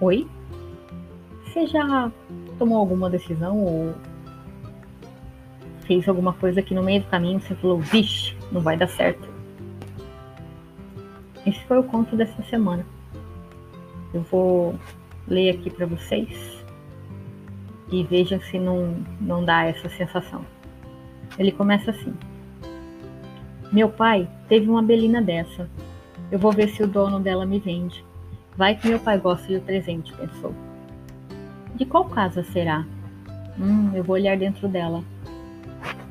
Oi? Você já tomou alguma decisão ou fez alguma coisa que no meio do caminho você falou, vixe, não vai dar certo? Esse foi o conto dessa semana. Eu vou ler aqui para vocês e vejam se não, não dá essa sensação. Ele começa assim. Meu pai teve uma belina dessa. Eu vou ver se o dono dela me vende. Vai que meu pai gosta de presente, pensou. De qual casa será? Hum, eu vou olhar dentro dela.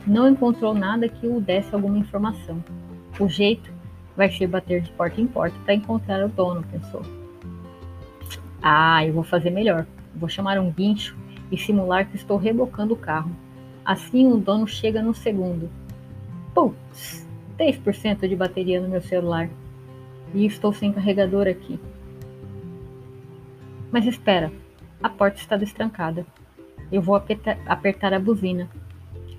Não encontrou nada que o desse alguma informação. O jeito vai ser bater de porta em porta para encontrar o dono, pensou. Ah, eu vou fazer melhor. Vou chamar um guincho e simular que estou rebocando o carro. Assim o dono chega no segundo. Putz, 3% de bateria no meu celular. E estou sem carregador aqui. Mas espera, a porta está destrancada. Eu vou apertar, a buzina.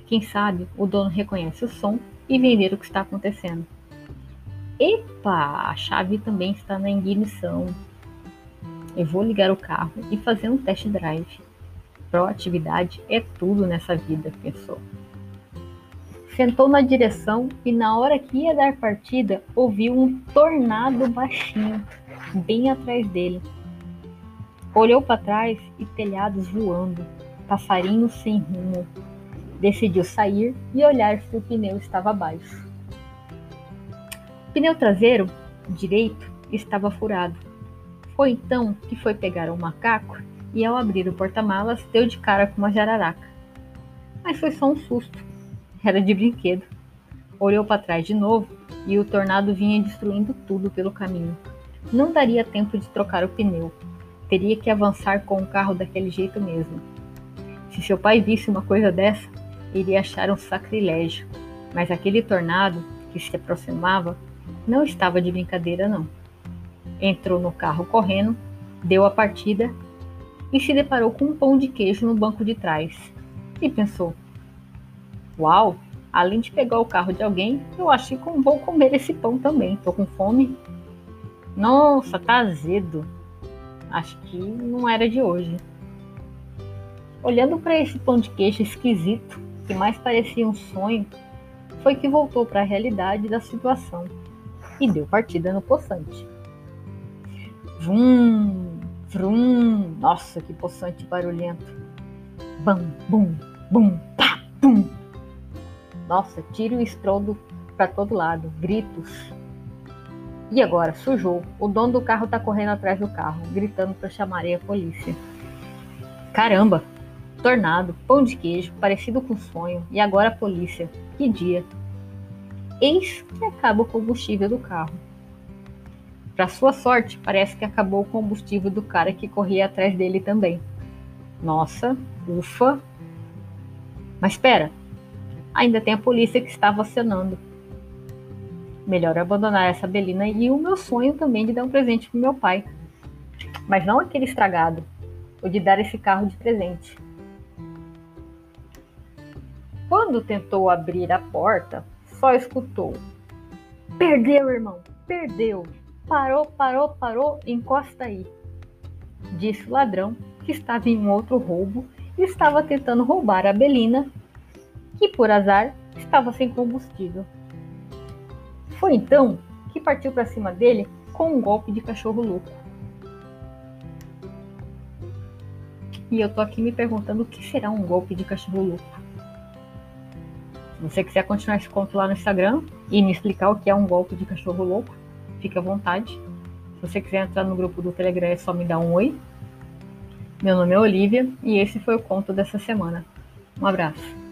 Quem sabe o dono reconhece o som e vender o que está acontecendo. Epa, a chave também está na ignição. Eu vou ligar o carro e fazer um test drive. Proatividade é tudo nessa vida, pensou. Sentou na direção e na hora que ia dar partida, ouviu um tornado baixinho, bem atrás dele. Olhou para trás e telhados voando, passarinhos sem rumo. Decidiu sair e olhar se o pneu estava baixo. O pneu traseiro, direito, estava furado. Foi então que foi pegar um macaco e, ao abrir o porta-malas, deu de cara com uma jararaca. Mas foi só um susto. Era de brinquedo. Olhou para trás de novo e o tornado vinha destruindo tudo pelo caminho. Não daria tempo de trocar o pneu teria que avançar com o carro daquele jeito mesmo. Se seu pai visse uma coisa dessa, iria achar um sacrilégio. Mas aquele tornado que se aproximava não estava de brincadeira, não. Entrou no carro correndo, deu a partida e se deparou com um pão de queijo no banco de trás. E pensou: Uau, além de pegar o carro de alguém, eu acho que vou comer esse pão também. Tô com fome. Nossa, tá azedo. Acho que não era de hoje. Olhando para esse pão de queijo esquisito, que mais parecia um sonho, foi que voltou para a realidade da situação e deu partida no poçante. Vrum, vrum, nossa, que poçante barulhento. Bam, bum, bum, pá, bum. Nossa, tiro e estrondo para todo lado, gritos, e agora? Sujou. O dono do carro tá correndo atrás do carro, gritando para chamar a polícia. Caramba! Tornado, pão de queijo, parecido com sonho, e agora a polícia. Que dia! Eis que acaba o combustível do carro. Para sua sorte, parece que acabou o combustível do cara que corria atrás dele também. Nossa, ufa! Mas espera, ainda tem a polícia que estava acionando melhor abandonar essa Belina e o meu sonho também de dar um presente pro meu pai. Mas não aquele estragado, o de dar esse carro de presente. Quando tentou abrir a porta, só escutou: Perdeu, irmão, perdeu. Parou, parou, parou, encosta aí. Disse o ladrão que estava em um outro roubo e estava tentando roubar a Belina, que por azar estava sem combustível. Foi então que partiu para cima dele com um golpe de cachorro louco. E eu tô aqui me perguntando o que será um golpe de cachorro louco. Se você quiser continuar esse conto lá no Instagram e me explicar o que é um golpe de cachorro louco, fique à vontade. Se você quiser entrar no grupo do Telegram, é só me dar um oi. Meu nome é Olivia e esse foi o conto dessa semana. Um abraço.